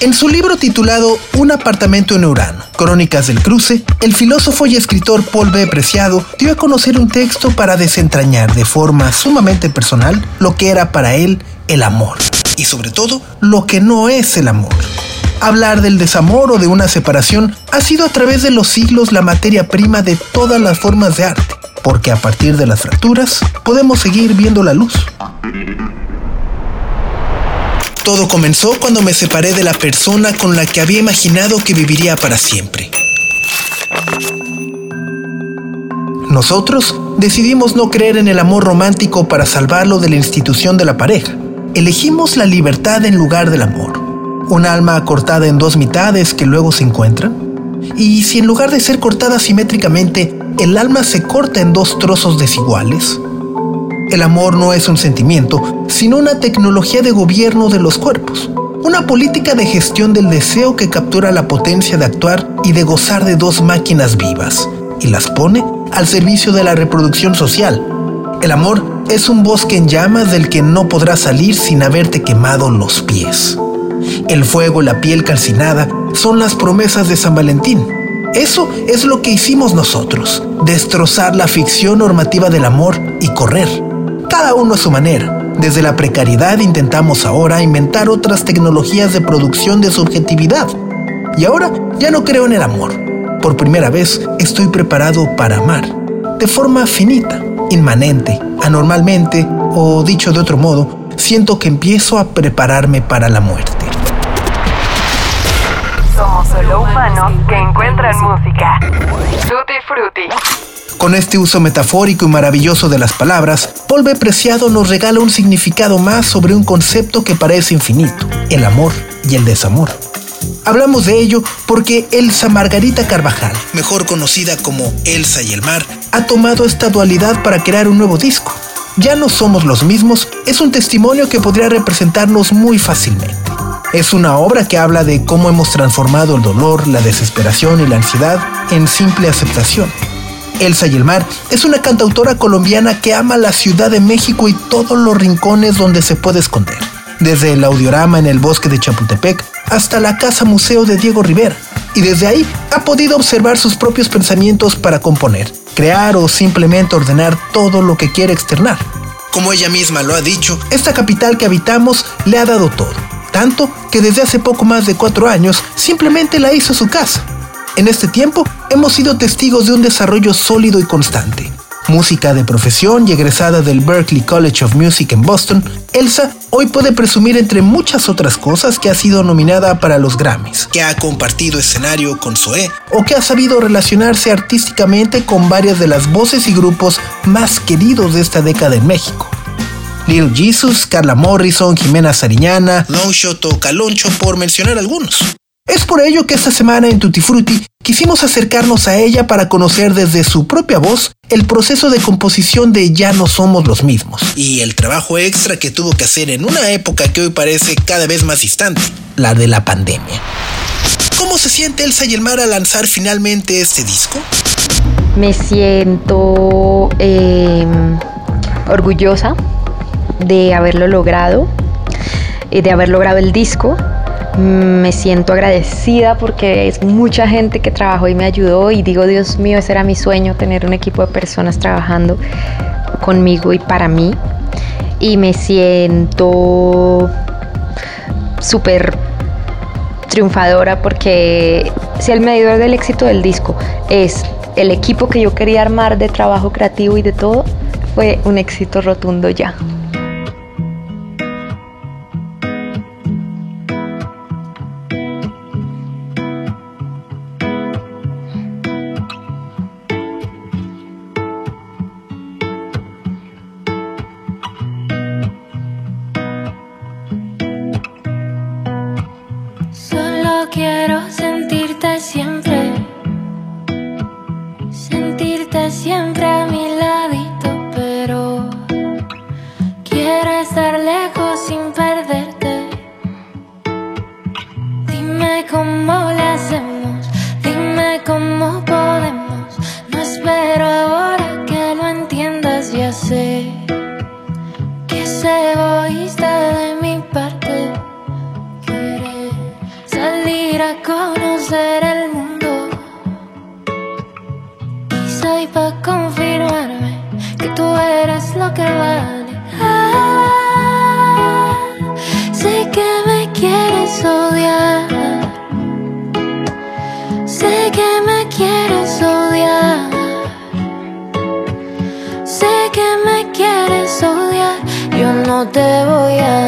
En su libro titulado Un apartamento en Urano, Crónicas del Cruce, el filósofo y escritor Paul B. Preciado dio a conocer un texto para desentrañar de forma sumamente personal lo que era para él el amor y sobre todo lo que no es el amor. Hablar del desamor o de una separación ha sido a través de los siglos la materia prima de todas las formas de arte, porque a partir de las fracturas podemos seguir viendo la luz. Todo comenzó cuando me separé de la persona con la que había imaginado que viviría para siempre. Nosotros decidimos no creer en el amor romántico para salvarlo de la institución de la pareja. Elegimos la libertad en lugar del amor. Un alma cortada en dos mitades que luego se encuentran. Y si en lugar de ser cortada simétricamente, el alma se corta en dos trozos desiguales, el amor no es un sentimiento, sino una tecnología de gobierno de los cuerpos. Una política de gestión del deseo que captura la potencia de actuar y de gozar de dos máquinas vivas y las pone al servicio de la reproducción social. El amor es un bosque en llamas del que no podrás salir sin haberte quemado los pies. El fuego la piel calcinada son las promesas de San Valentín. Eso es lo que hicimos nosotros, destrozar la ficción normativa del amor y correr cada uno a su manera. Desde la precariedad intentamos ahora inventar otras tecnologías de producción de subjetividad. Y ahora ya no creo en el amor. Por primera vez estoy preparado para amar. De forma finita, inmanente, anormalmente, o dicho de otro modo, siento que empiezo a prepararme para la muerte. Somos solo humanos que encuentran música. Tutti Frutti. Con este uso metafórico y maravilloso de las palabras, Paul. Preciado nos regala un significado más sobre un concepto que parece infinito, el amor y el desamor. Hablamos de ello porque Elsa Margarita Carvajal, mejor conocida como Elsa y el mar, ha tomado esta dualidad para crear un nuevo disco. Ya no somos los mismos es un testimonio que podría representarnos muy fácilmente. Es una obra que habla de cómo hemos transformado el dolor, la desesperación y la ansiedad en simple aceptación Elsa y el Mar es una cantautora colombiana que ama la Ciudad de México y todos los rincones donde se puede esconder. Desde el audiorama en el bosque de Chapultepec hasta la casa museo de Diego Rivera. Y desde ahí ha podido observar sus propios pensamientos para componer, crear o simplemente ordenar todo lo que quiere externar. Como ella misma lo ha dicho, esta capital que habitamos le ha dado todo. Tanto que desde hace poco más de cuatro años simplemente la hizo su casa en este tiempo hemos sido testigos de un desarrollo sólido y constante. Música de profesión y egresada del Berklee College of Music en Boston, Elsa hoy puede presumir entre muchas otras cosas que ha sido nominada para los Grammys, que ha compartido escenario con Zoé o que ha sabido relacionarse artísticamente con varias de las voces y grupos más queridos de esta década en México. Little Jesus, Carla Morrison, Jimena Sariñana, Longshot o Caloncho, por mencionar algunos. Es por ello que esta semana en Tutti Frutti quisimos acercarnos a ella para conocer desde su propia voz el proceso de composición de Ya no somos los mismos y el trabajo extra que tuvo que hacer en una época que hoy parece cada vez más distante, la de la pandemia. ¿Cómo se siente Elsa y el Mar al lanzar finalmente este disco? Me siento em, orgullosa de haberlo logrado, y de haber logrado el disco me siento agradecida porque es mucha gente que trabajó y me ayudó y digo, Dios mío, ese era mi sueño, tener un equipo de personas trabajando conmigo y para mí. Y me siento súper triunfadora porque si el medidor del éxito del disco es el equipo que yo quería armar de trabajo creativo y de todo, fue un éxito rotundo ya. Quieres odiar. Sé que me quieres odiar. Sé que me quieres odiar. Yo no te voy a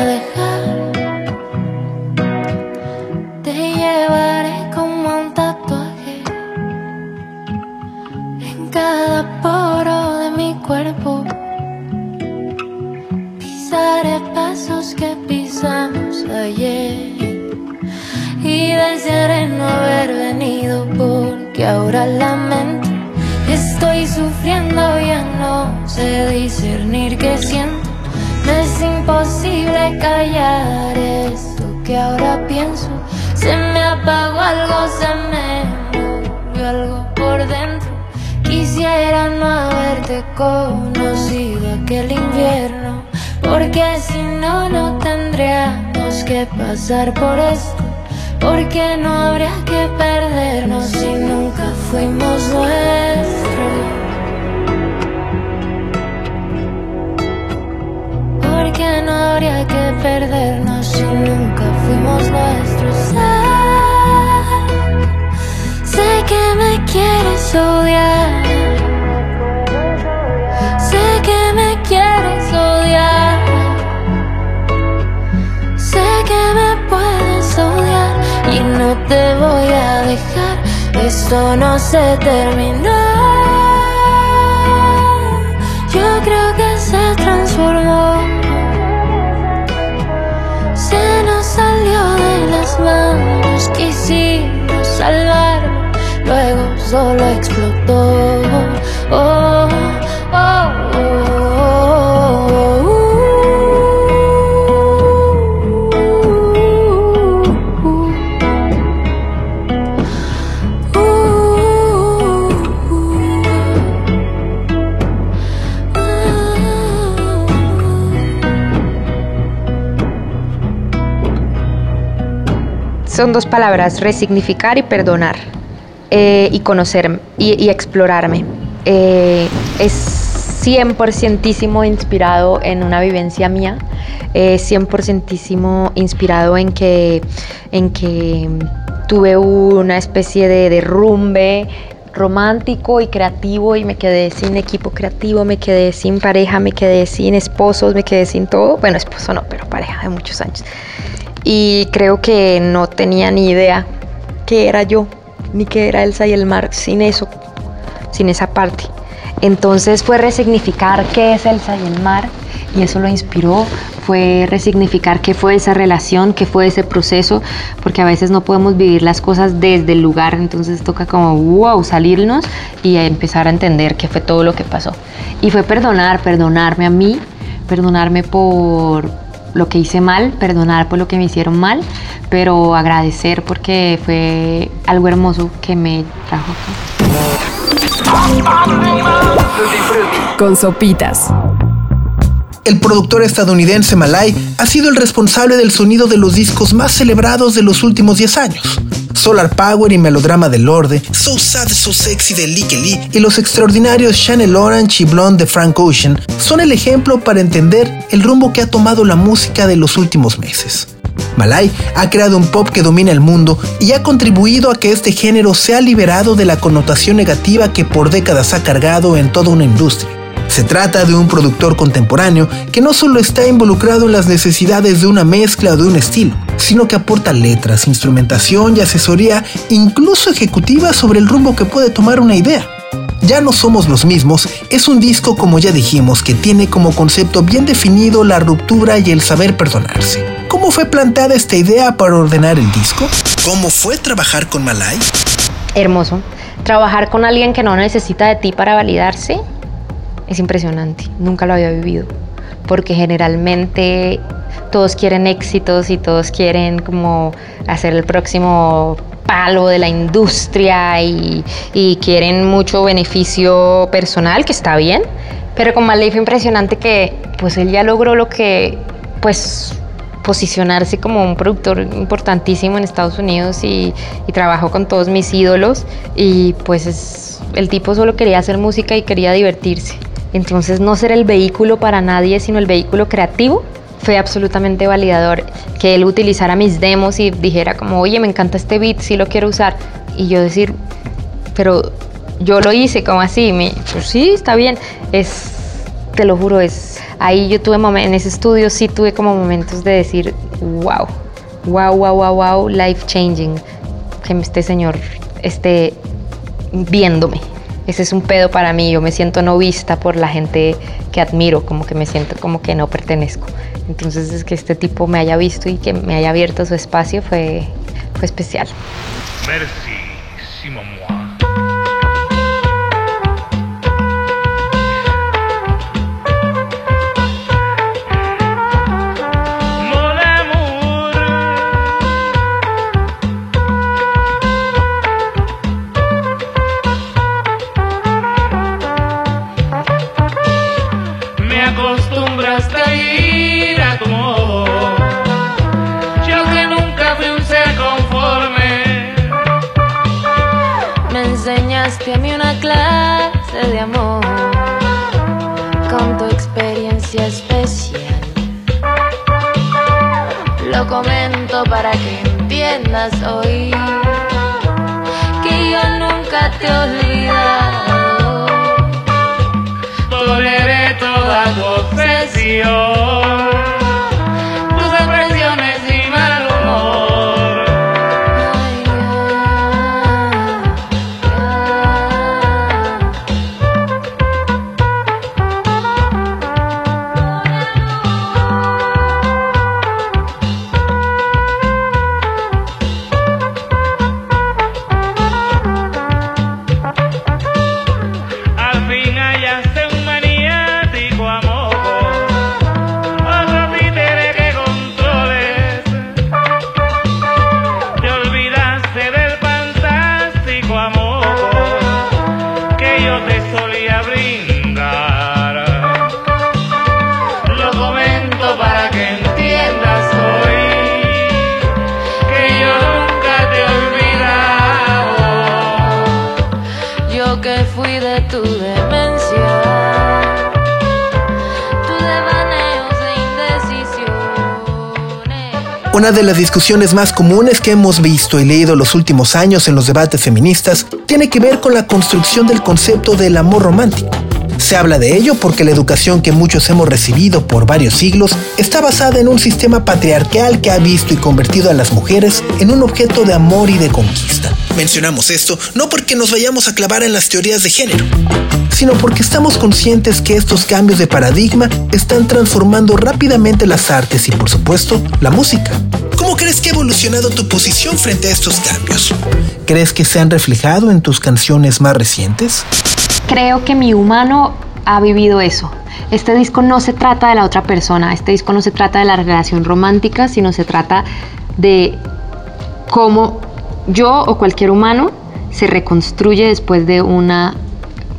Esto no se terminó. Yo creo que se transformó. Se nos salió de las manos, quisimos salvarlo, luego solo explotó. Oh, Son dos palabras, resignificar y perdonar. eh, y conocerme y, y explorarme. Eh, es 100% inspirado en una vivencia mía, eh, 100% inspirado en que, en que tuve una especie de derrumbe romántico y creativo y me quedé sin equipo creativo, me quedé sin pareja, me quedé sin esposos, me quedé sin todo. Bueno, esposo no, pero pareja de muchos años. Y creo que no tenía ni idea qué era yo, ni qué era Elsa y el mar sin eso, sin esa parte. Entonces fue resignificar qué es Elsa y el mar y eso lo inspiró, fue resignificar qué fue esa relación, qué fue ese proceso, porque a veces no podemos vivir las cosas desde el lugar, entonces toca como, wow, salirnos y empezar a entender qué fue todo lo que pasó. Y fue perdonar, perdonarme a mí, perdonarme por lo que hice mal, perdonar por lo que me hicieron mal, pero agradecer porque fue algo hermoso que me trajo aquí. Con sopitas. El productor estadounidense Malay ha sido el responsable del sonido de los discos más celebrados de los últimos 10 años. Solar Power y Melodrama de Lorde, So Sad, So Sexy de Lee Lee y los extraordinarios Channel Orange y Blonde de Frank Ocean son el ejemplo para entender el rumbo que ha tomado la música de los últimos meses. Malay ha creado un pop que domina el mundo y ha contribuido a que este género sea liberado de la connotación negativa que por décadas ha cargado en toda una industria. Se trata de un productor contemporáneo que no solo está involucrado en las necesidades de una mezcla o de un estilo, sino que aporta letras, instrumentación y asesoría, incluso ejecutiva sobre el rumbo que puede tomar una idea. Ya no somos los mismos es un disco, como ya dijimos, que tiene como concepto bien definido la ruptura y el saber perdonarse. ¿Cómo fue planteada esta idea para ordenar el disco? ¿Cómo fue trabajar con Malay? Hermoso. Trabajar con alguien que no necesita de ti para validarse es impresionante. Nunca lo había vivido. Porque generalmente todos quieren éxitos y todos quieren como hacer el próximo palo de la industria y, y quieren mucho beneficio personal, que está bien. Pero con Malay fue impresionante que pues él ya logró lo que pues posicionarse como un productor importantísimo en Estados Unidos y, y trabajó con todos mis ídolos y pues es, el tipo solo quería hacer música y quería divertirse. Entonces no ser el vehículo para nadie, sino el vehículo creativo, fue absolutamente validador. Que él utilizara mis demos y dijera como, oye, me encanta este beat, sí lo quiero usar. Y yo decir, pero yo lo hice, como así, me, pues sí, está bien. Es, te lo juro, es, ahí yo tuve en ese estudio sí tuve como momentos de decir, wow, wow, wow, wow, wow, life changing, que este señor esté viéndome. Ese es un pedo para mí, yo me siento no vista por la gente que admiro, como que me siento como que no pertenezco. Entonces es que este tipo me haya visto y que me haya abierto su espacio fue, fue especial. Para que entiendas hoy que yo nunca te he olvidado. Toleré toda tu obsesión. De las discusiones más comunes que hemos visto y leído los últimos años en los debates feministas tiene que ver con la construcción del concepto del amor romántico. Se habla de ello porque la educación que muchos hemos recibido por varios siglos está basada en un sistema patriarcal que ha visto y convertido a las mujeres en un objeto de amor y de conquista. Mencionamos esto no porque nos vayamos a clavar en las teorías de género, sino porque estamos conscientes que estos cambios de paradigma están transformando rápidamente las artes y por supuesto la música. ¿Cómo crees que ha evolucionado tu posición frente a estos cambios? ¿Crees que se han reflejado en tus canciones más recientes? Creo que mi humano ha vivido eso. Este disco no se trata de la otra persona, este disco no se trata de la relación romántica, sino se trata de cómo yo o cualquier humano se reconstruye después de una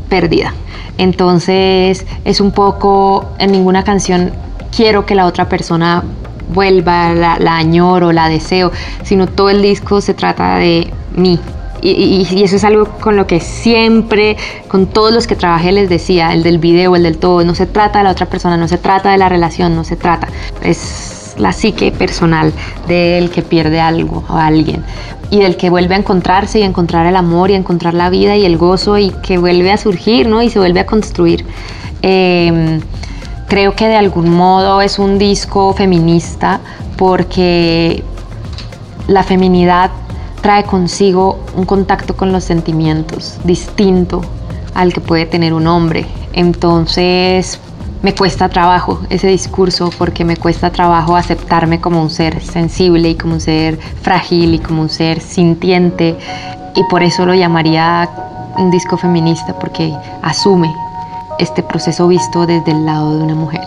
pérdida. Entonces es un poco, en ninguna canción quiero que la otra persona vuelva, la, añoro, la deseo, sino todo el disco se trata de mí. Y, y, eso es algo con lo que siempre, con todos los que trabajé les decía, el del video, el del todo, no se trata de la otra persona, no se trata de la relación, no se trata. Es la psique personal del que pierde algo o alguien y del que vuelve a encontrarse y a encontrar el amor y a encontrar la vida y el gozo y que vuelve a surgir ¿no? y se vuelve a construir. Em, creo que de algún modo es un disco feminista porque la feminidad trae consigo un contacto con los sentimientos distinto al que puede tener un hombre. Entonces, me cuesta trabajo ese discurso porque me cuesta trabajo aceptarme como un ser sensible y como un ser frágil y como un ser sintiente y por eso lo llamaría un disco feminista porque asume este proceso visto desde el lado de una mujer.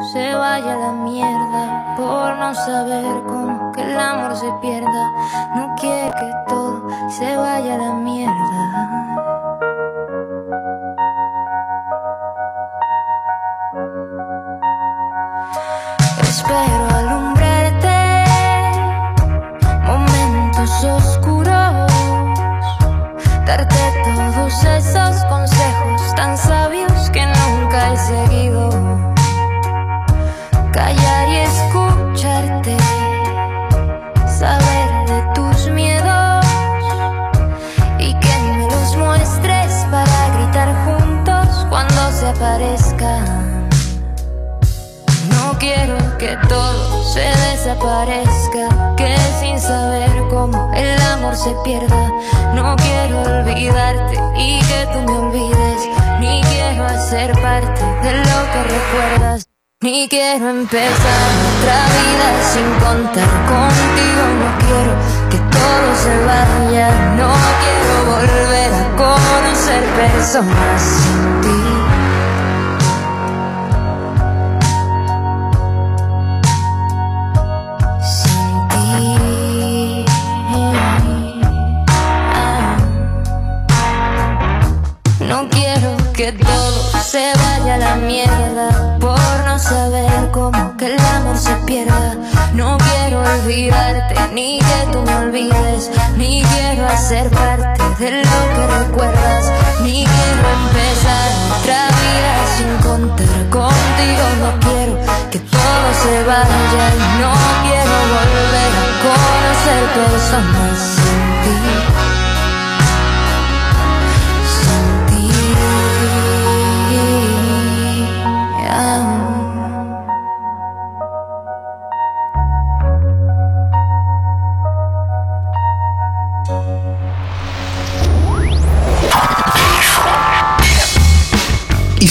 Se vaya a la mierda por no saber cómo que el amor se pierda. No quiero que todo se vaya a la mierda. Espero alumbrarte momentos oscuros, darte todos esos consejos desaparezca, que sin saber cómo el amor se pierda. No quiero olvidarte y que tú me olvides, ni quiero hacer parte de lo que recuerdas. Ni quiero empezar otra vida sin contar contigo. No quiero que todo se vaya. No quiero volver a conocer personas sin ti. Ni que tú me olvides, ni quiero hacer parte de lo que recuerdas, ni quiero empezar otra vida sin contar contigo. No quiero que todo se vaya y no quiero volver a conocer personas sin ti.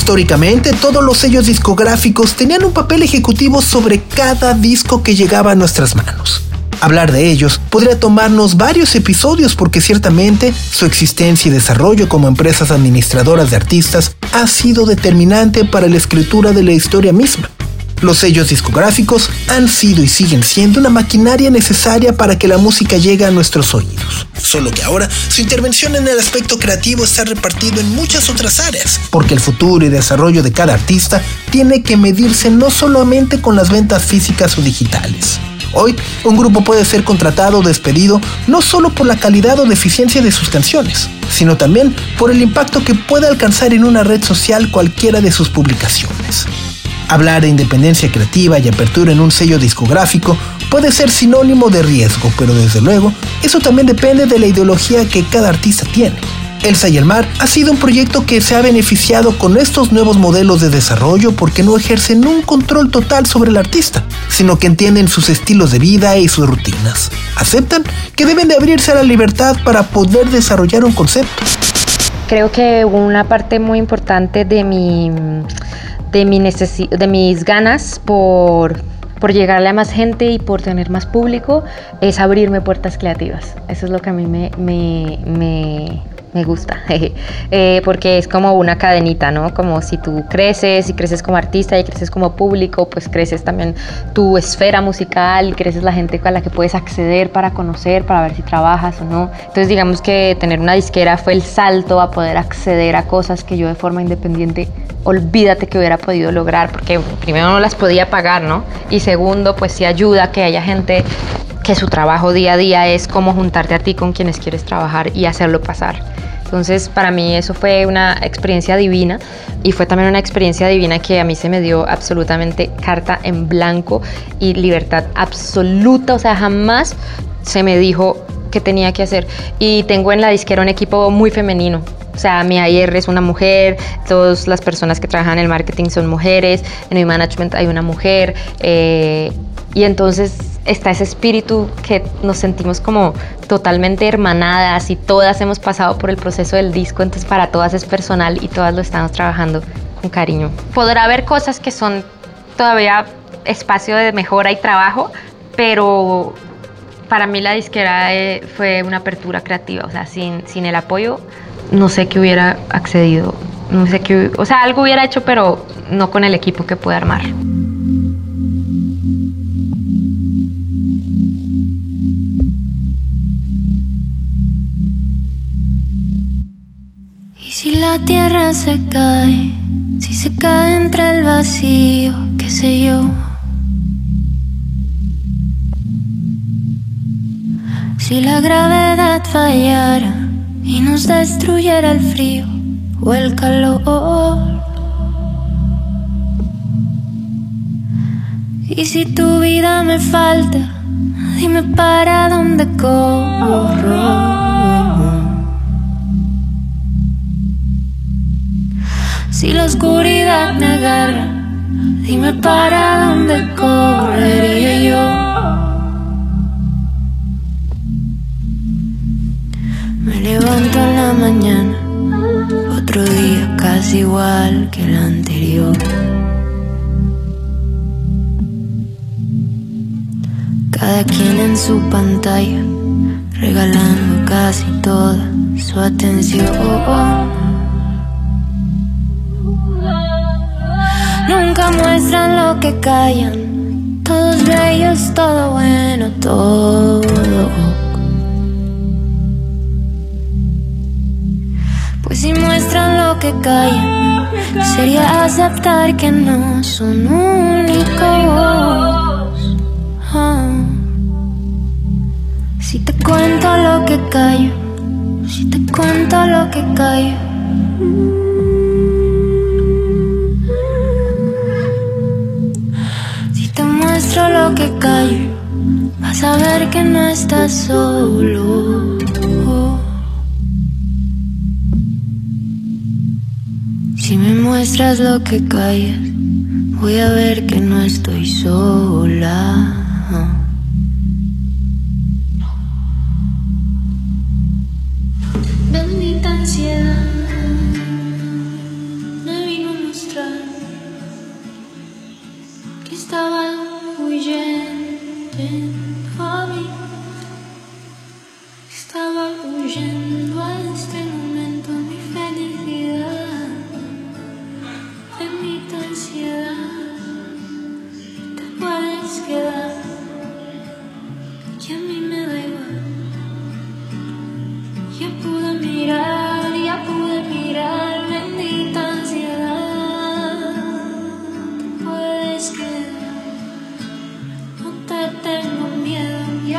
Históricamente, todos los sellos discográficos tenían un papel ejecutivo sobre cada disco que llegaba a nuestras manos. Hablar de ellos podría tomarnos varios episodios porque ciertamente su existencia y desarrollo como empresas administradoras de artistas ha sido determinante para la escritura de la historia misma. Los sellos discográficos han sido y siguen siendo una maquinaria necesaria para que la música llegue a nuestros oídos. Solo que ahora su intervención en el aspecto creativo está repartido en muchas otras áreas, porque el futuro y desarrollo de cada artista tiene que medirse no solamente con las ventas físicas o digitales. Hoy, un grupo puede ser contratado o despedido no solo por la calidad o deficiencia de sus canciones, sino también por el impacto que puede alcanzar en una red social cualquiera de sus publicaciones. Hablar de independencia creativa y apertura en un sello discográfico puede ser sinónimo de riesgo, pero desde luego, eso también depende de la ideología que cada artista tiene. Elsa y el Mar ha sido un proyecto que se ha beneficiado con estos nuevos modelos de desarrollo porque no ejercen un control total sobre el artista, sino que entienden sus estilos de vida y sus rutinas. Aceptan que deben de abrirse a la libertad para poder desarrollar un concepto. Creo que una parte muy importante de mi de, mi necesi- de mis ganas por, por llegarle a más gente y por tener más público es abrirme puertas creativas. Eso es lo que a mí me, me, me, me gusta, Eh, porque es como una cadenita, ¿no? Como si tú creces y creces como artista y creces como público, pues creces también tu esfera musical, creces la gente con la que puedes acceder para conocer, para ver si trabajas o no. Entonces digamos que tener una disquera fue el salto a poder acceder a cosas que yo de forma independiente olvídate que hubiera podido lograr, porque primero no las podía pagar, ¿no? Y segundo, pues sí ayuda que haya gente que su trabajo día a día es como juntarte a ti con quienes quieres trabajar y hacerlo pasar. Entonces, para mí eso fue una experiencia divina y fue también una experiencia divina que a mí se me dio absolutamente carta en blanco y libertad absoluta, o sea, jamás se me dijo qué tenía que hacer. Y tengo en la disquera un equipo muy femenino, o sea, mi AIR es una mujer, todas las personas que trabajan en el marketing son mujeres, en mi management hay una mujer, eh, y entonces está ese espíritu que nos sentimos como totalmente hermanadas y todas hemos pasado por el proceso del disco, entonces para todas es personal y todas lo estamos trabajando con cariño. Podrá haber cosas que son todavía espacio de mejora y trabajo, pero para mí la disquera eh, fue una apertura creativa, o sea, sin, sin el apoyo no sé qué hubiera accedido, no sé qué, o sea, algo hubiera hecho, pero no con el equipo que pude armar. Si la tierra se cae, si se cae entre el vacío, qué sé yo. Si la gravedad fallara y nos destruyera el frío o el calor. Y si tu vida me falta, dime para dónde corro. Si la oscuridad me agarra, dime para dónde correría yo. Me levanto en la mañana, otro día casi igual que el anterior. Cada quien en su pantalla, regalando casi toda su atención. Nunca muestran lo que callan, todos bellos, todo bueno, todo. Pues si muestran lo que callan, sería aceptar que no son únicos. Ah. Si te cuento lo que callo, si te cuento lo que callo. Estás solo. Si me muestras lo que callas, voy a ver que no estoy sola.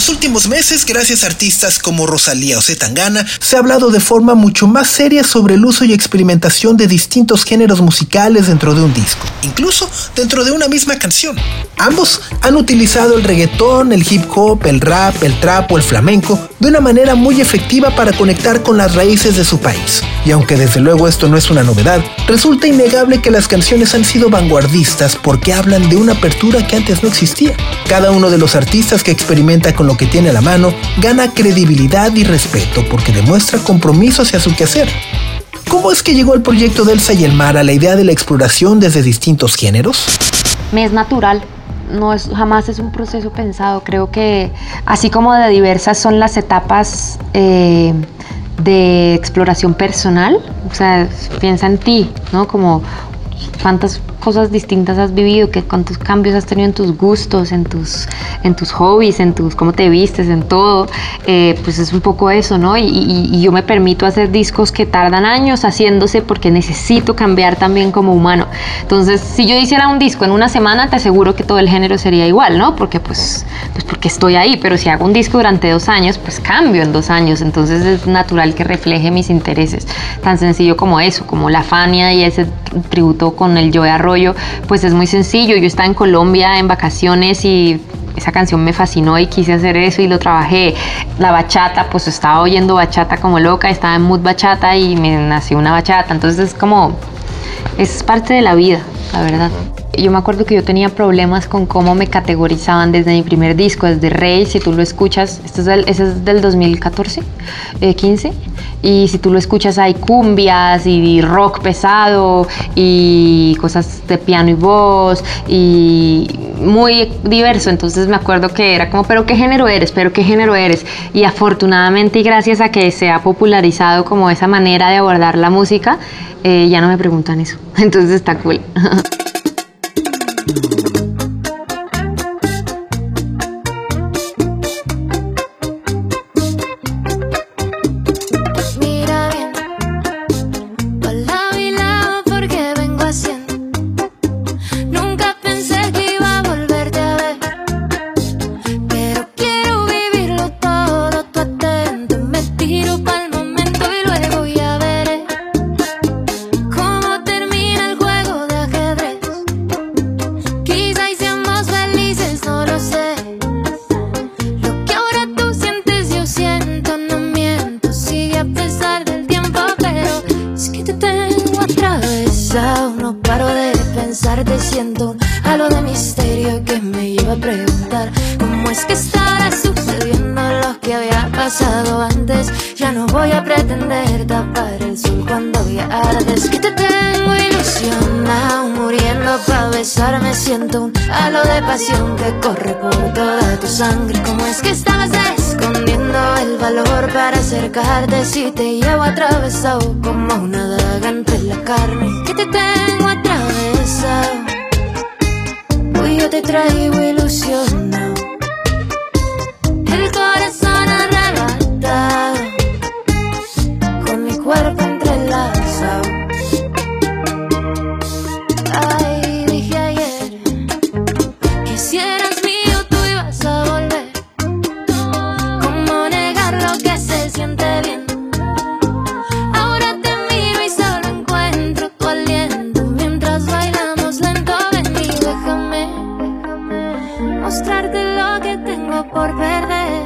Los últimos meses, gracias a artistas como Rosalía o Zetangana, se ha hablado de forma mucho más seria sobre el uso y experimentación de distintos géneros musicales dentro de un disco, incluso dentro de una misma canción. Ambos han utilizado el reggaetón, el hip hop, el rap, el trap o el flamenco de una manera muy efectiva para conectar con las raíces de su país. Y aunque desde luego esto no es una novedad, resulta innegable que las canciones han sido vanguardistas porque hablan de una apertura que antes no existía. Cada uno de los artistas que experimenta con lo que tiene a la mano gana credibilidad y respeto porque demuestra compromiso hacia su quehacer. ¿Cómo es que llegó el proyecto de Elsa y el a la idea de la exploración desde distintos géneros? Me es natural. No es, jamás es un proceso pensado. Creo que así como de diversas son las etapas eh, de exploración personal, o sea, piensa en ti, ¿no? Como cuántas cosas distintas has vivido, qué cuántos cambios has tenido en tus gustos, en tus, en tus hobbies, en tus cómo te vistes, en todo, eh, pues es un poco eso, ¿no? Y, y- y yo me permito hacer discos que tardan años haciéndose porque necesito cambiar también como humano. Entonces, si yo hiciera un disco en una semana, te aseguro que todo el género sería igual, ¿no? Porque pues, pues porque estoy ahí, pero si hago un disco durante dos años, pues cambio en dos años, entonces es natural que refleje mis intereses, tan sencillo como eso, como la Fania y ese tributo con el Joe Arroyo, pues es muy sencillo. Yo estaba en Colombia en vacaciones y esa canción me fascinó y quise hacer eso y lo trabajé. La bachata, pues estaba oyendo bachata como loca, estaba en mood bachata y me nació una bachata. Entonces es como, es parte de la vida, la verdad. Yo me acuerdo que yo tenía problemas con cómo me categorizaban desde mi primer disco, desde Rey, si tú lo escuchas, es del, ese es del 2014, eh, 15, y si tú lo escuchas hay cumbias y rock pesado y cosas de piano y voz y muy diverso, entonces me acuerdo que era como, pero qué género eres, pero qué género eres, y afortunadamente y gracias a que se ha popularizado como esa manera de abordar la música, eh, ya no me preguntan eso, entonces está cool. te siento halo de misterio que me lleva a preguntar cómo es que estará sucediendo lo que había pasado antes. Ya no voy a pretender tapar el sol cuando ya arde. Es que te tengo ilusionado, muriendo pa' besarme. Siento un halo de pasión que corre por toda tu sangre. ¿Cómo es que estabas escondiendo el valor para acercarte? Si te llevo atravesado como una daga entre la carne. Que te tengo atravesado. Yo te traigo ilusionado. Mostrarte lo que tengo por perder.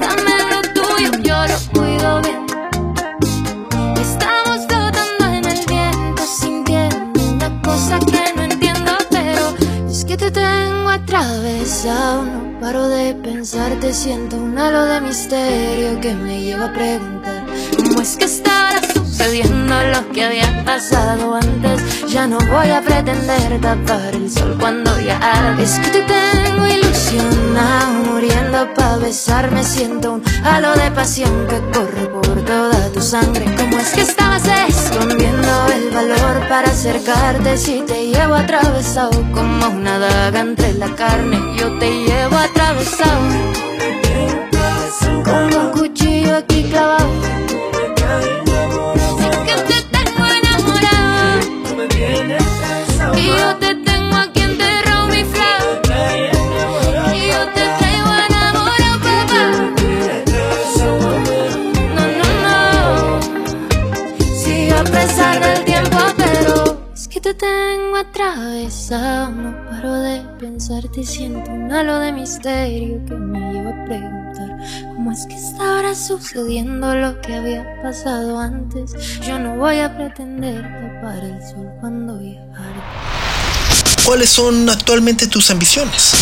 Dame lo tuyo, yo lo cuido bien. Estamos flotando en el sintiendo una que no entiendo, pero es que te tengo atravesado. No paro de pensar, te siento un halo de misterio que me lleva a preguntar cómo es que estará sucediendo lo que había pasado antes. Ya no voy a pretender tapar el sol cuando ya. Es que te tengo ilusionado, muriendo pa' besarme. Siento un halo de pasión que corre por toda tu sangre. ¿Cómo es que estabas escondiendo el valor para acercarte? Si te llevo atravesado como una daga entre la carne, yo te llevo atravesado como un cuchillo aquí clavado. Tengo atravesado. No paro de pensarte y siento un halo de misterio que me lleva a preguntar cómo es que está ahora sucediendo lo que había pasado antes. Yo no voy a pretender tapar el sol cuando arde. ¿Cuáles son actualmente tus ambiciones?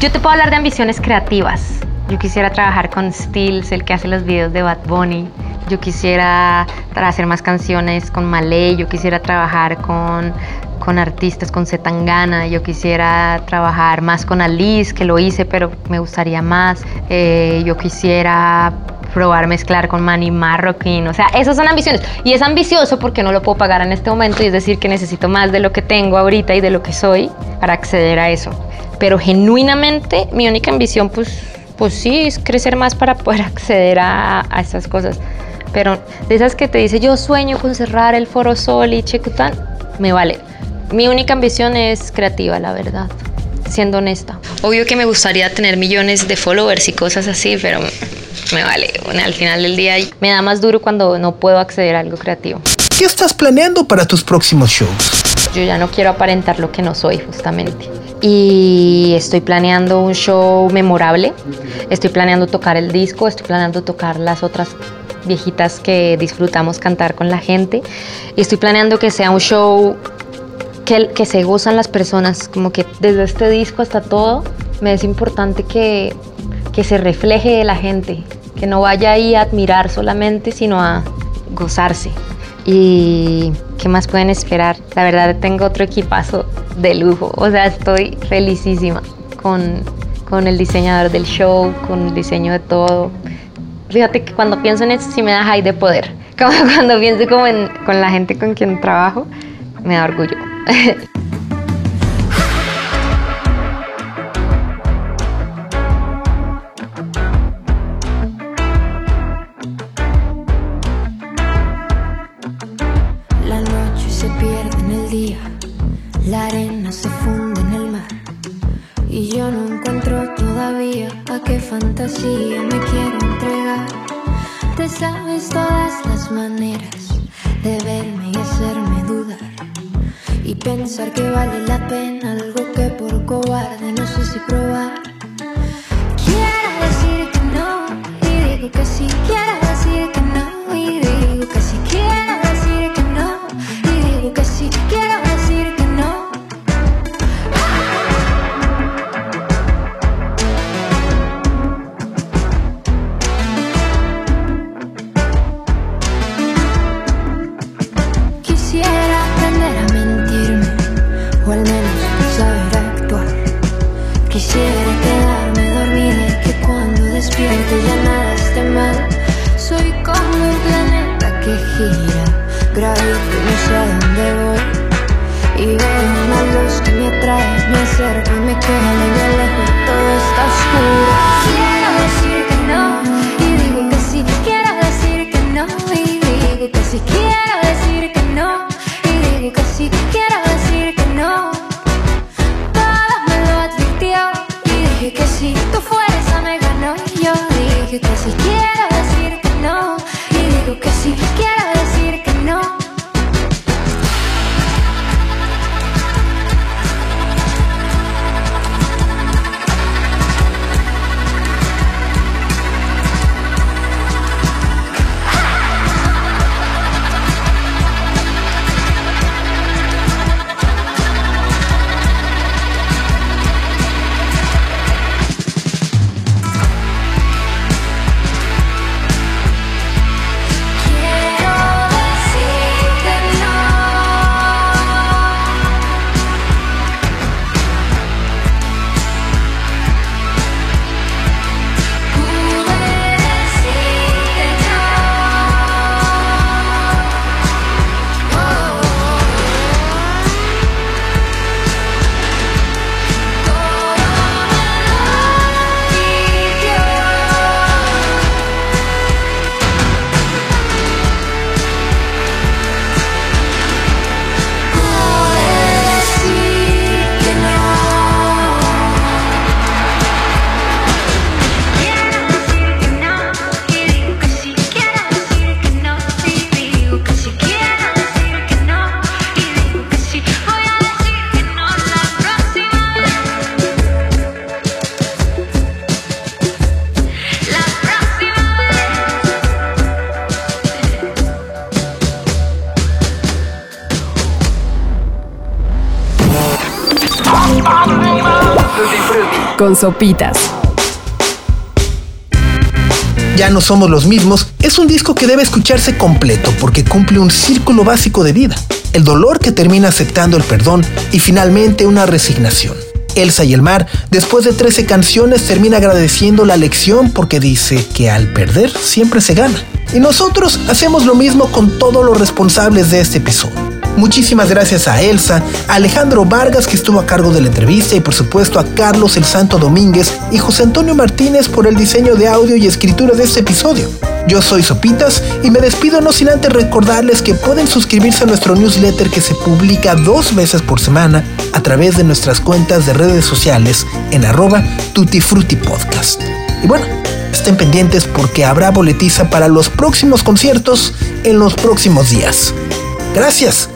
Yo te puedo hablar de ambiciones creativas. Yo quisiera trabajar con Stills, el que hace los videos de Bad Bunny. Yo quisiera hacer más canciones con Malay. Yo quisiera trabajar con, con artistas, con Zetangana. Yo quisiera trabajar más con Alice, que lo hice, pero me gustaría más. Eh, yo quisiera probar mezclar con Manny Marroquín. O sea, esas son ambiciones. Y es ambicioso porque no lo puedo pagar en este momento y es decir que necesito más de lo que tengo ahorita y de lo que soy para acceder a eso. Pero genuinamente mi única ambición pues, pues sí es crecer más para poder acceder a, a esas cosas. Pero de esas que te dice yo sueño con cerrar el Foro Sol y Checután, me vale. Mi única ambición es creativa, la verdad siendo honesta. Obvio que me gustaría tener millones de followers y cosas así, pero me vale. Bueno, al final del día me da más duro cuando no puedo acceder a algo creativo. ¿Qué estás planeando para tus próximos shows? Yo ya no quiero aparentar lo que no soy, justamente. y estoy planeando un show memorable. Estoy planeando tocar el disco, estoy planeando tocar las otras viejitas que disfrutamos cantar con la gente. Y estoy planeando que sea un show que, que se gozan las personas, como que desde este disco hasta todo, me es importante que, que se refleje de la gente, que no vaya ahí a admirar solamente, sino a gozarse. Y qué más pueden esperar. La verdad tengo otro equipazo de lujo. O sea, estoy felicísima con, con el diseñador del show, con el diseño de todo. Fíjate que cuando pienso en eso sí me da high de poder. Como cuando pienso como en, con la gente con quien trabajo, me da orgullo. La noche se pierde en el día, la arena se funde en el mar. Y yo no encuentro todavía a qué fantasía me sabes todas las maneras de verme y hacerme dudar. Y pensar que vale la pena algo que por cobarde no sé si probar. Que me me acerco y me y me y todo está oscuro. Quiero decir que no, y digo que sí. Quiero decir que no, y digo que sí. Quiero decir que no, y digo que sí. Quiero decir que no. Todo me lo advirtió y dije que si tu fuerza me ganó yo dije que sí quiero Sopitas. Ya no somos los mismos es un disco que debe escucharse completo porque cumple un círculo básico de vida. El dolor que termina aceptando el perdón y finalmente una resignación. Elsa y el mar, después de 13 canciones, termina agradeciendo la lección porque dice que al perder siempre se gana. Y nosotros hacemos lo mismo con todos los responsables de este episodio. Muchísimas gracias a Elsa, a Alejandro Vargas que estuvo a cargo de la entrevista y por supuesto a Carlos el Santo Domínguez y José Antonio Martínez por el diseño de audio y escritura de este episodio. Yo soy Sopitas y me despido no sin antes recordarles que pueden suscribirse a nuestro newsletter que se publica dos veces por semana a través de nuestras cuentas de redes sociales en arroba tutifrutipodcast. Y bueno, estén pendientes porque habrá boletiza para los próximos conciertos en los próximos días. Gracias.